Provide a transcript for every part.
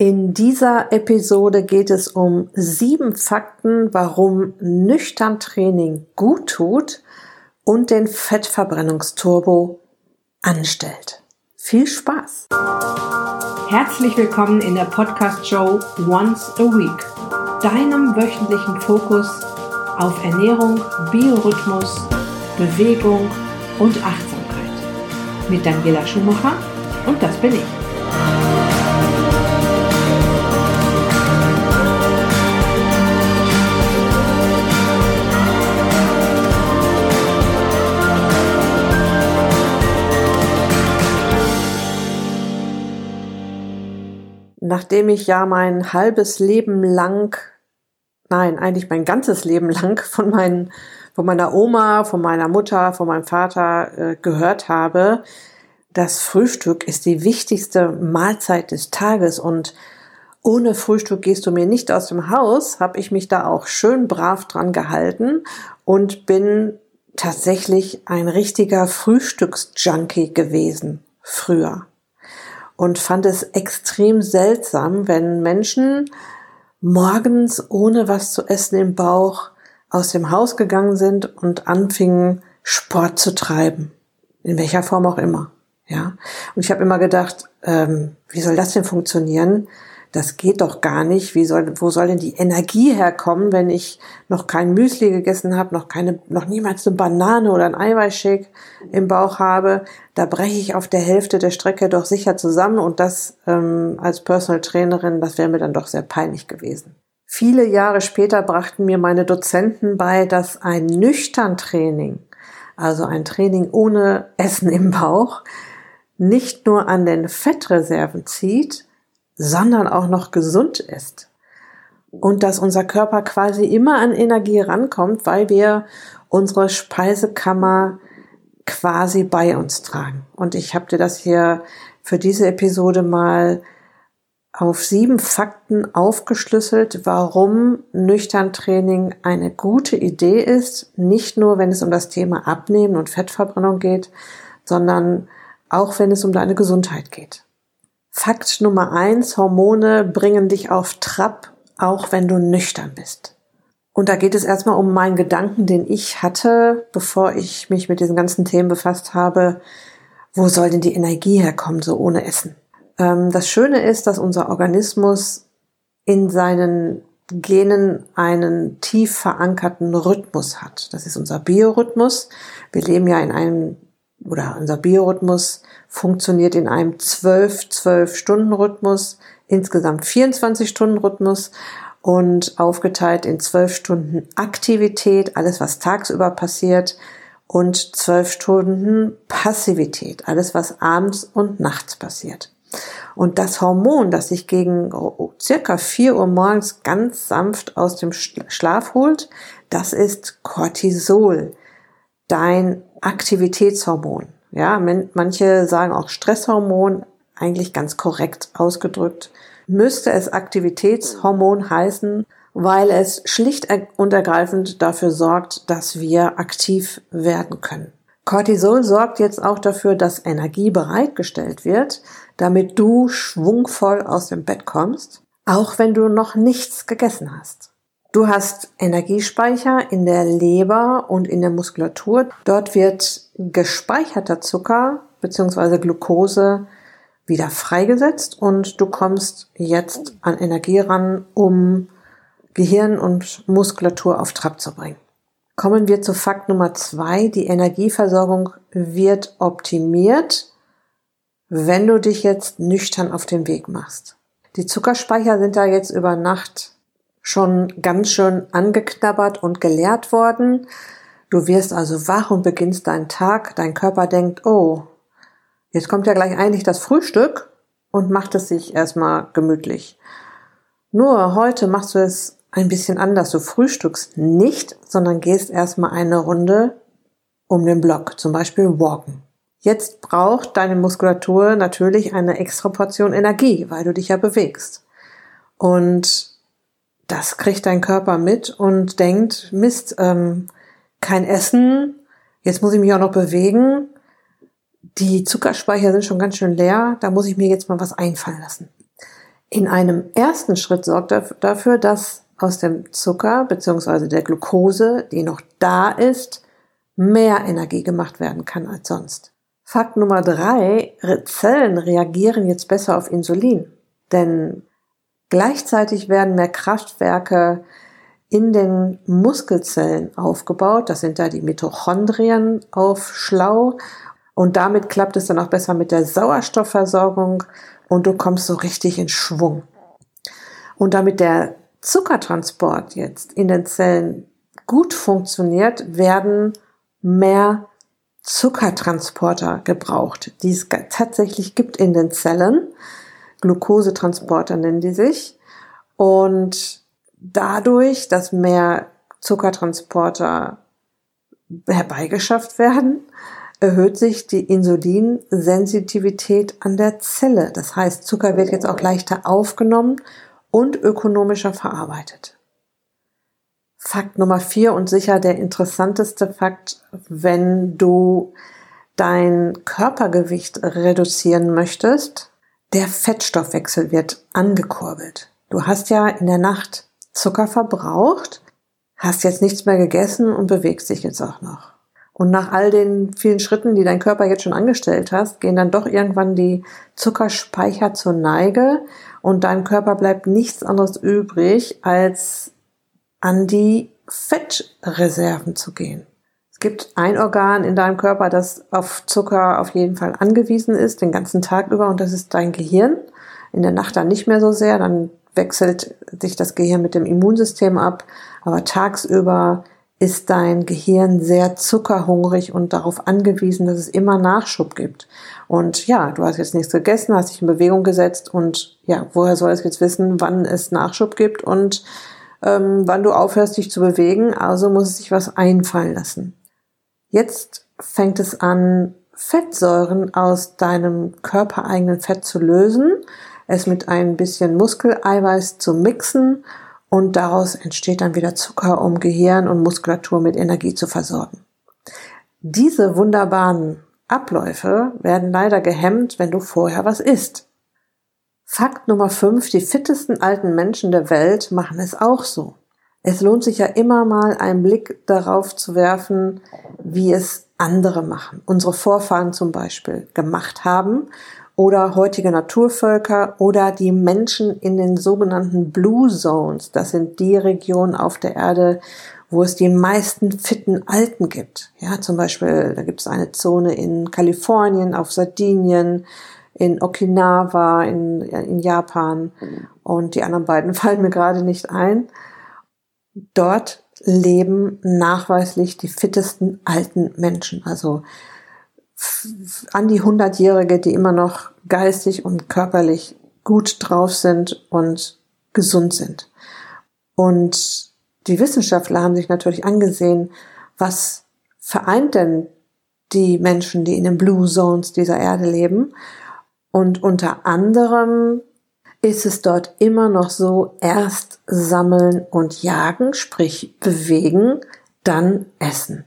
In dieser Episode geht es um sieben Fakten, warum nüchtern Training gut tut und den Fettverbrennungsturbo anstellt. Viel Spaß! Herzlich willkommen in der Podcast-Show Once a Week, deinem wöchentlichen Fokus auf Ernährung, Biorhythmus, Bewegung und Achtsamkeit. Mit Daniela Schumacher und das bin ich. Nachdem ich ja mein halbes Leben lang, nein, eigentlich mein ganzes Leben lang von meinen, von meiner Oma, von meiner Mutter, von meinem Vater äh, gehört habe, das Frühstück ist die wichtigste Mahlzeit des Tages und ohne Frühstück gehst du mir nicht aus dem Haus, habe ich mich da auch schön brav dran gehalten und bin tatsächlich ein richtiger Frühstücksjunkie gewesen früher und fand es extrem seltsam, wenn Menschen morgens ohne was zu essen im Bauch aus dem Haus gegangen sind und anfingen Sport zu treiben, in welcher Form auch immer. Ja, und ich habe immer gedacht, ähm, wie soll das denn funktionieren? Das geht doch gar nicht. Wie soll, wo soll denn die Energie herkommen, wenn ich noch kein Müsli gegessen habe, noch keine, noch niemals eine Banane oder ein Eiweißshake im Bauch habe? Da breche ich auf der Hälfte der Strecke doch sicher zusammen und das ähm, als Personal Trainerin, das wäre mir dann doch sehr peinlich gewesen. Viele Jahre später brachten mir meine Dozenten bei, dass ein nüchtern Training, also ein Training ohne Essen im Bauch, nicht nur an den Fettreserven zieht, sondern auch noch gesund ist. Und dass unser Körper quasi immer an Energie rankommt, weil wir unsere Speisekammer quasi bei uns tragen. Und ich habe dir das hier für diese Episode mal auf sieben Fakten aufgeschlüsselt, warum nüchtern Training eine gute Idee ist, nicht nur wenn es um das Thema Abnehmen und Fettverbrennung geht, sondern auch wenn es um deine Gesundheit geht. Fakt Nummer eins, Hormone bringen dich auf Trab, auch wenn du nüchtern bist. Und da geht es erstmal um meinen Gedanken, den ich hatte, bevor ich mich mit diesen ganzen Themen befasst habe. Wo soll denn die Energie herkommen, so ohne Essen? Ähm, das Schöne ist, dass unser Organismus in seinen Genen einen tief verankerten Rhythmus hat. Das ist unser Biorhythmus. Wir leben ja in einem oder unser Biorhythmus funktioniert in einem 12-12-Stunden-Rhythmus, insgesamt 24-Stunden-Rhythmus und aufgeteilt in 12 Stunden Aktivität, alles was tagsüber passiert und 12 Stunden Passivität, alles was abends und nachts passiert. Und das Hormon, das sich gegen circa 4 Uhr morgens ganz sanft aus dem Schlaf holt, das ist Cortisol, dein Aktivitätshormon. Ja, manche sagen auch Stresshormon, eigentlich ganz korrekt ausgedrückt. Müsste es Aktivitätshormon heißen, weil es schlicht und ergreifend dafür sorgt, dass wir aktiv werden können. Cortisol sorgt jetzt auch dafür, dass Energie bereitgestellt wird, damit du schwungvoll aus dem Bett kommst, auch wenn du noch nichts gegessen hast. Du hast Energiespeicher in der Leber und in der Muskulatur. Dort wird gespeicherter Zucker bzw. Glucose wieder freigesetzt und du kommst jetzt an Energie ran, um Gehirn und Muskulatur auf Trab zu bringen. Kommen wir zu Fakt Nummer zwei. Die Energieversorgung wird optimiert, wenn du dich jetzt nüchtern auf den Weg machst. Die Zuckerspeicher sind da jetzt über Nacht schon ganz schön angeknabbert und geleert worden. Du wirst also wach und beginnst deinen Tag. Dein Körper denkt, oh, jetzt kommt ja gleich eigentlich das Frühstück und macht es sich erstmal gemütlich. Nur heute machst du es ein bisschen anders. Du frühstückst nicht, sondern gehst erstmal eine Runde um den Block, zum Beispiel walken. Jetzt braucht deine Muskulatur natürlich eine extra Portion Energie, weil du dich ja bewegst. Und das kriegt dein Körper mit und denkt, Mist, ähm, kein Essen, jetzt muss ich mich auch noch bewegen. Die Zuckerspeicher sind schon ganz schön leer, da muss ich mir jetzt mal was einfallen lassen. In einem ersten Schritt sorgt er dafür, dass aus dem Zucker bzw. der Glucose, die noch da ist, mehr Energie gemacht werden kann als sonst. Fakt Nummer drei, Zellen reagieren jetzt besser auf Insulin, denn gleichzeitig werden mehr Kraftwerke in den Muskelzellen aufgebaut. Das sind da die Mitochondrien auf Schlau. Und damit klappt es dann auch besser mit der Sauerstoffversorgung und du kommst so richtig in Schwung. Und damit der Zuckertransport jetzt in den Zellen gut funktioniert, werden mehr Zuckertransporter gebraucht, die es tatsächlich gibt in den Zellen. Glukosetransporter nennen die sich. Und dadurch, dass mehr Zuckertransporter herbeigeschafft werden, erhöht sich die Insulinsensitivität an der Zelle. Das heißt, Zucker wird jetzt auch leichter aufgenommen und ökonomischer verarbeitet. Fakt Nummer vier und sicher der interessanteste Fakt, wenn du dein Körpergewicht reduzieren möchtest, der Fettstoffwechsel wird angekurbelt. Du hast ja in der Nacht Zucker verbraucht, hast jetzt nichts mehr gegessen und bewegst dich jetzt auch noch. Und nach all den vielen Schritten, die dein Körper jetzt schon angestellt hast, gehen dann doch irgendwann die Zuckerspeicher zur Neige und deinem Körper bleibt nichts anderes übrig, als an die Fettreserven zu gehen. Es gibt ein Organ in deinem Körper, das auf Zucker auf jeden Fall angewiesen ist, den ganzen Tag über, und das ist dein Gehirn. In der Nacht dann nicht mehr so sehr, dann wechselt sich das Gehirn mit dem Immunsystem ab, aber tagsüber ist dein Gehirn sehr zuckerhungrig und darauf angewiesen, dass es immer Nachschub gibt. Und ja, du hast jetzt nichts gegessen, hast dich in Bewegung gesetzt und ja, woher soll es jetzt wissen, wann es Nachschub gibt und ähm, wann du aufhörst, dich zu bewegen? Also muss es sich was einfallen lassen. Jetzt fängt es an, Fettsäuren aus deinem körpereigenen Fett zu lösen, es mit ein bisschen Muskeleiweiß zu mixen und daraus entsteht dann wieder Zucker, um Gehirn und Muskulatur mit Energie zu versorgen. Diese wunderbaren Abläufe werden leider gehemmt, wenn du vorher was isst. Fakt Nummer 5, die fittesten alten Menschen der Welt machen es auch so. Es lohnt sich ja immer mal einen Blick darauf zu werfen, wie es andere machen. Unsere Vorfahren zum Beispiel gemacht haben oder heutige Naturvölker oder die Menschen in den sogenannten Blue Zones. Das sind die Regionen auf der Erde, wo es die meisten fitten Alten gibt. Ja, zum Beispiel, da gibt es eine Zone in Kalifornien, auf Sardinien, in Okinawa, in, in Japan und die anderen beiden fallen mir gerade nicht ein. Dort leben nachweislich die fittesten alten Menschen, also an die 100-Jährige, die immer noch geistig und körperlich gut drauf sind und gesund sind. Und die Wissenschaftler haben sich natürlich angesehen, was vereint denn die Menschen, die in den Blue Zones dieser Erde leben. Und unter anderem ist es dort immer noch so, erst sammeln und jagen, sprich bewegen, dann essen.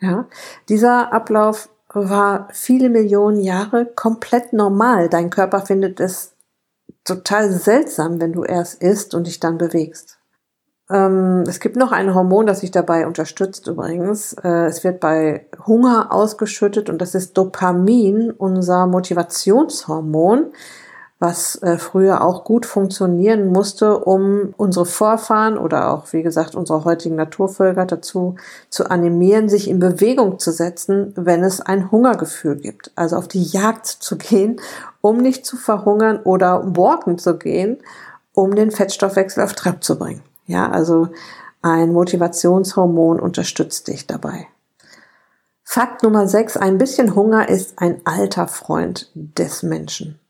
Ja, dieser Ablauf war viele Millionen Jahre komplett normal. Dein Körper findet es total seltsam, wenn du erst isst und dich dann bewegst. Ähm, es gibt noch ein Hormon, das sich dabei unterstützt übrigens. Äh, es wird bei Hunger ausgeschüttet und das ist Dopamin, unser Motivationshormon was äh, früher auch gut funktionieren musste, um unsere Vorfahren oder auch, wie gesagt, unsere heutigen Naturvölker dazu zu animieren, sich in Bewegung zu setzen, wenn es ein Hungergefühl gibt. Also auf die Jagd zu gehen, um nicht zu verhungern oder walken zu gehen, um den Fettstoffwechsel auf Trab zu bringen. Ja, also ein Motivationshormon unterstützt dich dabei. Fakt Nummer 6. Ein bisschen Hunger ist ein alter Freund des Menschen.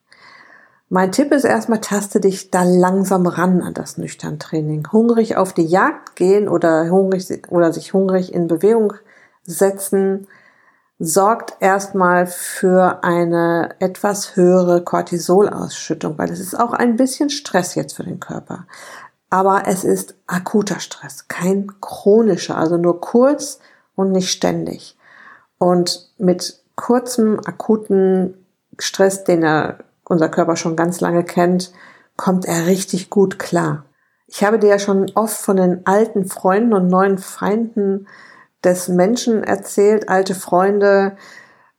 Mein Tipp ist erstmal, taste dich da langsam ran an das Nüchtern-Training. Hungrig auf die Jagd gehen oder hungrig, oder sich hungrig in Bewegung setzen, sorgt erstmal für eine etwas höhere Cortisolausschüttung, weil es ist auch ein bisschen Stress jetzt für den Körper. Aber es ist akuter Stress, kein chronischer, also nur kurz und nicht ständig. Und mit kurzem, akuten Stress, den er unser Körper schon ganz lange kennt, kommt er richtig gut klar. Ich habe dir ja schon oft von den alten Freunden und neuen Feinden des Menschen erzählt, alte Freunde,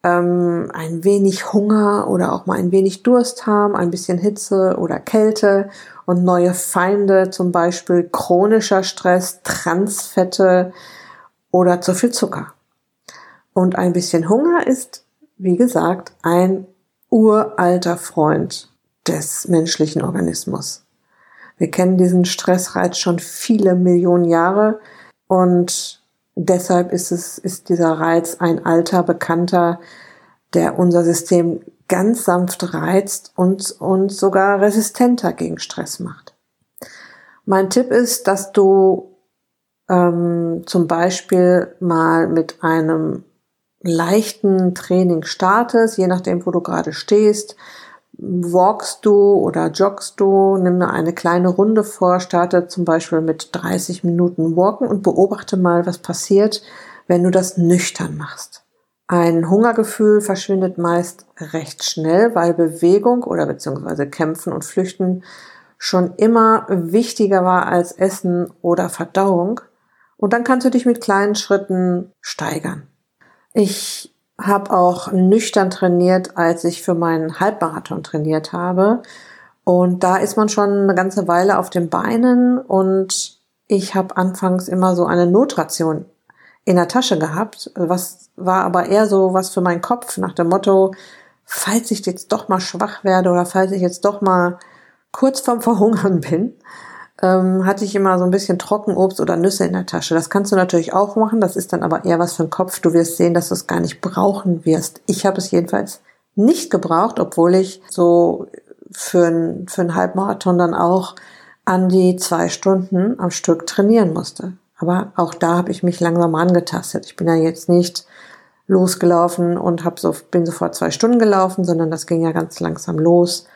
ähm, ein wenig Hunger oder auch mal ein wenig Durst haben, ein bisschen Hitze oder Kälte und neue Feinde, zum Beispiel chronischer Stress, Transfette oder zu viel Zucker. Und ein bisschen Hunger ist, wie gesagt, ein uralter Freund des menschlichen Organismus. Wir kennen diesen Stressreiz schon viele Millionen Jahre und deshalb ist es, ist dieser Reiz ein alter Bekannter, der unser System ganz sanft reizt und uns sogar resistenter gegen Stress macht. Mein Tipp ist, dass du ähm, zum Beispiel mal mit einem leichten Training startest, je nachdem, wo du gerade stehst. Walkst du oder joggst du, nimm mir eine kleine Runde vor, starte zum Beispiel mit 30 Minuten Walken und beobachte mal, was passiert, wenn du das nüchtern machst. Ein Hungergefühl verschwindet meist recht schnell, weil Bewegung oder beziehungsweise Kämpfen und Flüchten schon immer wichtiger war als Essen oder Verdauung. Und dann kannst du dich mit kleinen Schritten steigern. Ich habe auch nüchtern trainiert, als ich für meinen Halbmarathon trainiert habe. Und da ist man schon eine ganze Weile auf den Beinen und ich habe anfangs immer so eine Notration in der Tasche gehabt, was war aber eher so was für meinen Kopf nach dem Motto, falls ich jetzt doch mal schwach werde oder falls ich jetzt doch mal kurz vorm Verhungern bin, ähm, hatte ich immer so ein bisschen Trockenobst oder Nüsse in der Tasche. Das kannst du natürlich auch machen, das ist dann aber eher was für den Kopf. Du wirst sehen, dass du es gar nicht brauchen wirst. Ich habe es jedenfalls nicht gebraucht, obwohl ich so für, ein, für einen Halbmarathon dann auch an die zwei Stunden am Stück trainieren musste. Aber auch da habe ich mich langsam angetastet. Ich bin ja jetzt nicht losgelaufen und hab so, bin sofort zwei Stunden gelaufen, sondern das ging ja ganz langsam los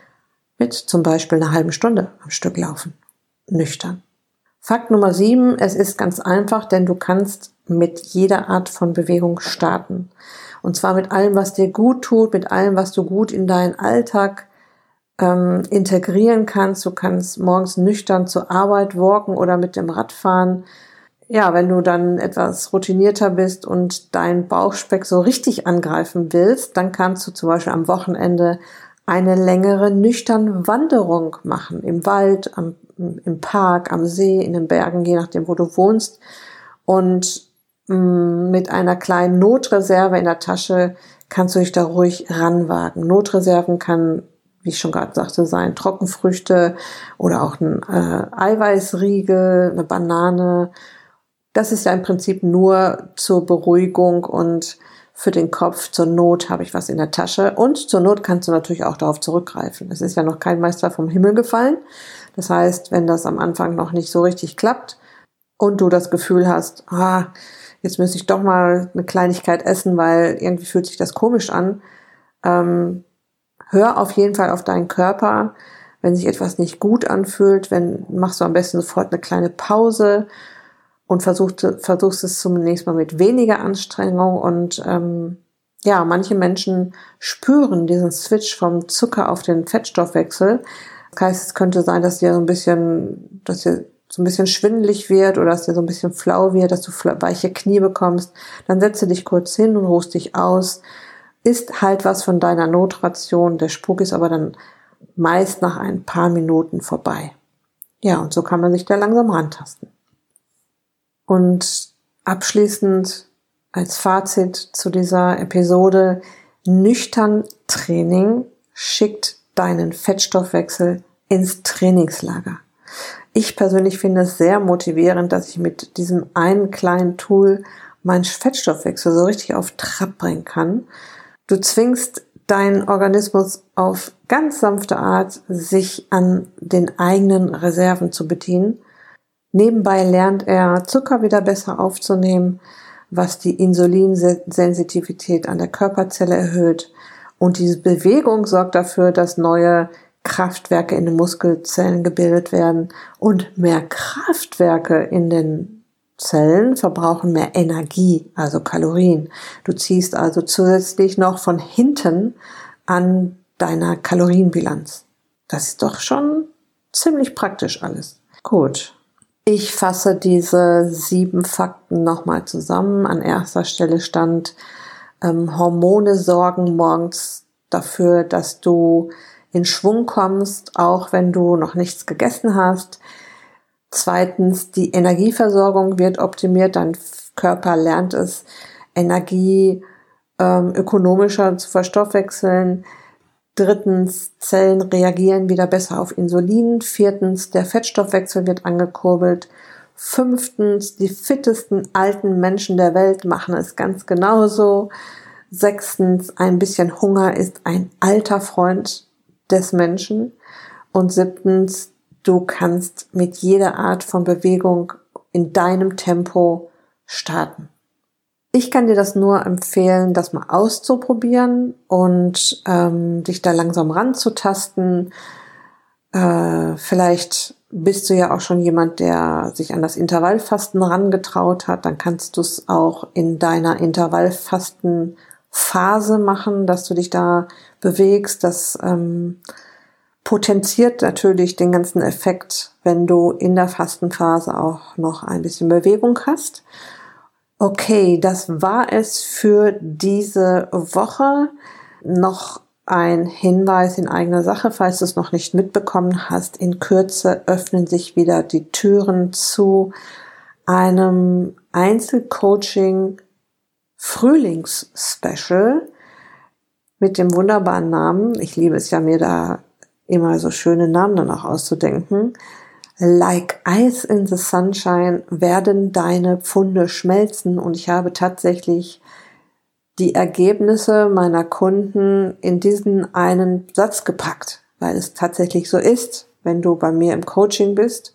mit zum Beispiel einer halben Stunde am Stück laufen nüchtern. Fakt Nummer sieben, es ist ganz einfach, denn du kannst mit jeder Art von Bewegung starten. Und zwar mit allem, was dir gut tut, mit allem, was du gut in deinen Alltag ähm, integrieren kannst. Du kannst morgens nüchtern zur Arbeit walken oder mit dem Rad fahren. Ja, wenn du dann etwas routinierter bist und deinen Bauchspeck so richtig angreifen willst, dann kannst du zum Beispiel am Wochenende eine längere nüchtern Wanderung machen im Wald, am im Park, am See, in den Bergen, je nachdem, wo du wohnst. Und mm, mit einer kleinen Notreserve in der Tasche kannst du dich da ruhig ranwagen. Notreserven kann, wie ich schon gerade sagte, sein Trockenfrüchte oder auch ein äh, Eiweißriegel, eine Banane. Das ist ja im Prinzip nur zur Beruhigung und für den Kopf. Zur Not habe ich was in der Tasche. Und zur Not kannst du natürlich auch darauf zurückgreifen. Es ist ja noch kein Meister vom Himmel gefallen. Das heißt, wenn das am Anfang noch nicht so richtig klappt und du das Gefühl hast, ah, jetzt müsste ich doch mal eine Kleinigkeit essen, weil irgendwie fühlt sich das komisch an, ähm, hör auf jeden Fall auf deinen Körper. Wenn sich etwas nicht gut anfühlt, wenn machst du am besten sofort eine kleine Pause und versuchst, versuchst es zunächst mal mit weniger Anstrengung und ähm, ja, manche Menschen spüren diesen Switch vom Zucker auf den Fettstoffwechsel das heißt, es könnte sein, dass dir so ein bisschen, dass dir so ein bisschen schwindelig wird oder dass dir so ein bisschen flau wird, dass du weiche Knie bekommst. Dann setze dich kurz hin und ruhst dich aus. Ist halt was von deiner Notration. Der Spuk ist aber dann meist nach ein paar Minuten vorbei. Ja, und so kann man sich da langsam rantasten. Und abschließend als Fazit zu dieser Episode, nüchtern Training schickt deinen Fettstoffwechsel ins Trainingslager. Ich persönlich finde es sehr motivierend, dass ich mit diesem einen kleinen Tool meinen Fettstoffwechsel so richtig auf Trab bringen kann. Du zwingst deinen Organismus auf ganz sanfte Art, sich an den eigenen Reserven zu bedienen. Nebenbei lernt er, Zucker wieder besser aufzunehmen, was die Insulinsensitivität an der Körperzelle erhöht. Und diese Bewegung sorgt dafür, dass neue Kraftwerke in den Muskelzellen gebildet werden und mehr Kraftwerke in den Zellen verbrauchen mehr Energie, also Kalorien. Du ziehst also zusätzlich noch von hinten an deiner Kalorienbilanz. Das ist doch schon Ziemlich praktisch alles. Gut. Ich fasse diese sieben Fakten nochmal zusammen. An erster Stelle stand, ähm, Hormone sorgen morgens dafür, dass du in Schwung kommst, auch wenn du noch nichts gegessen hast. Zweitens, die Energieversorgung wird optimiert, dein Körper lernt es, Energie ähm, ökonomischer zu verstoffwechseln. Drittens, Zellen reagieren wieder besser auf Insulin. Viertens, der Fettstoffwechsel wird angekurbelt. Fünftens, die fittesten alten Menschen der Welt machen es ganz genauso. Sechstens, ein bisschen Hunger ist ein alter Freund des Menschen. Und siebtens, du kannst mit jeder Art von Bewegung in deinem Tempo starten. Ich kann dir das nur empfehlen, das mal auszuprobieren und ähm, dich da langsam ranzutasten. Äh, vielleicht bist du ja auch schon jemand, der sich an das Intervallfasten rangetraut hat. Dann kannst du es auch in deiner Intervallfastenphase machen, dass du dich da bewegst. Das ähm, potenziert natürlich den ganzen Effekt, wenn du in der Fastenphase auch noch ein bisschen Bewegung hast. Okay, das war es für diese Woche. Noch ein Hinweis in eigener Sache, falls du es noch nicht mitbekommen hast. In Kürze öffnen sich wieder die Türen zu einem Einzelcoaching Frühlingsspecial mit dem wunderbaren Namen. Ich liebe es ja, mir da immer so schöne Namen dann auch auszudenken. Like Ice in the Sunshine werden deine Pfunde schmelzen. Und ich habe tatsächlich die Ergebnisse meiner Kunden in diesen einen Satz gepackt, weil es tatsächlich so ist, wenn du bei mir im Coaching bist.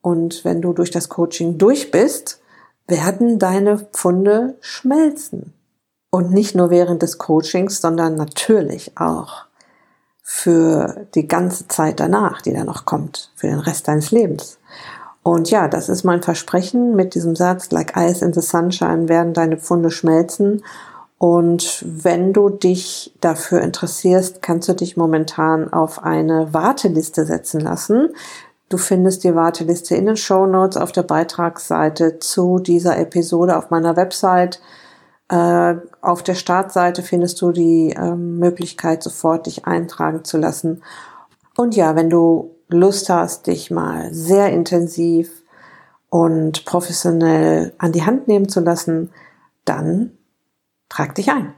Und wenn du durch das Coaching durch bist, werden deine Pfunde schmelzen. Und nicht nur während des Coachings, sondern natürlich auch für die ganze Zeit danach, die da noch kommt, für den Rest deines Lebens. Und ja, das ist mein Versprechen mit diesem Satz, like ice in the sunshine werden deine Pfunde schmelzen. Und wenn du dich dafür interessierst, kannst du dich momentan auf eine Warteliste setzen lassen. Du findest die Warteliste in den Show Notes auf der Beitragsseite zu dieser Episode auf meiner Website auf der Startseite findest du die äh, Möglichkeit, sofort dich eintragen zu lassen. Und ja, wenn du Lust hast, dich mal sehr intensiv und professionell an die Hand nehmen zu lassen, dann trag dich ein.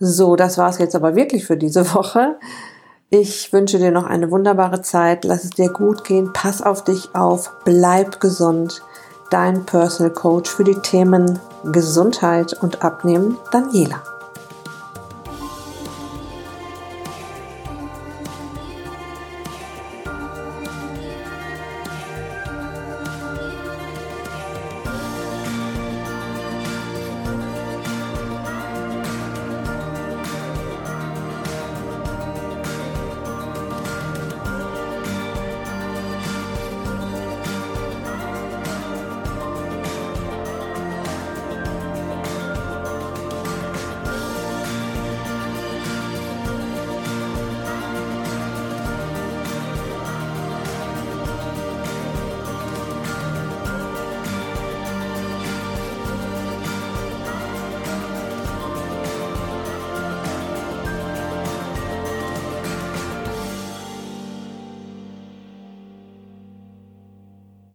So, das war's jetzt aber wirklich für diese Woche. Ich wünsche dir noch eine wunderbare Zeit. Lass es dir gut gehen. Pass auf dich auf. Bleib gesund dein Personal Coach für die Themen Gesundheit und Abnehmen, Daniela.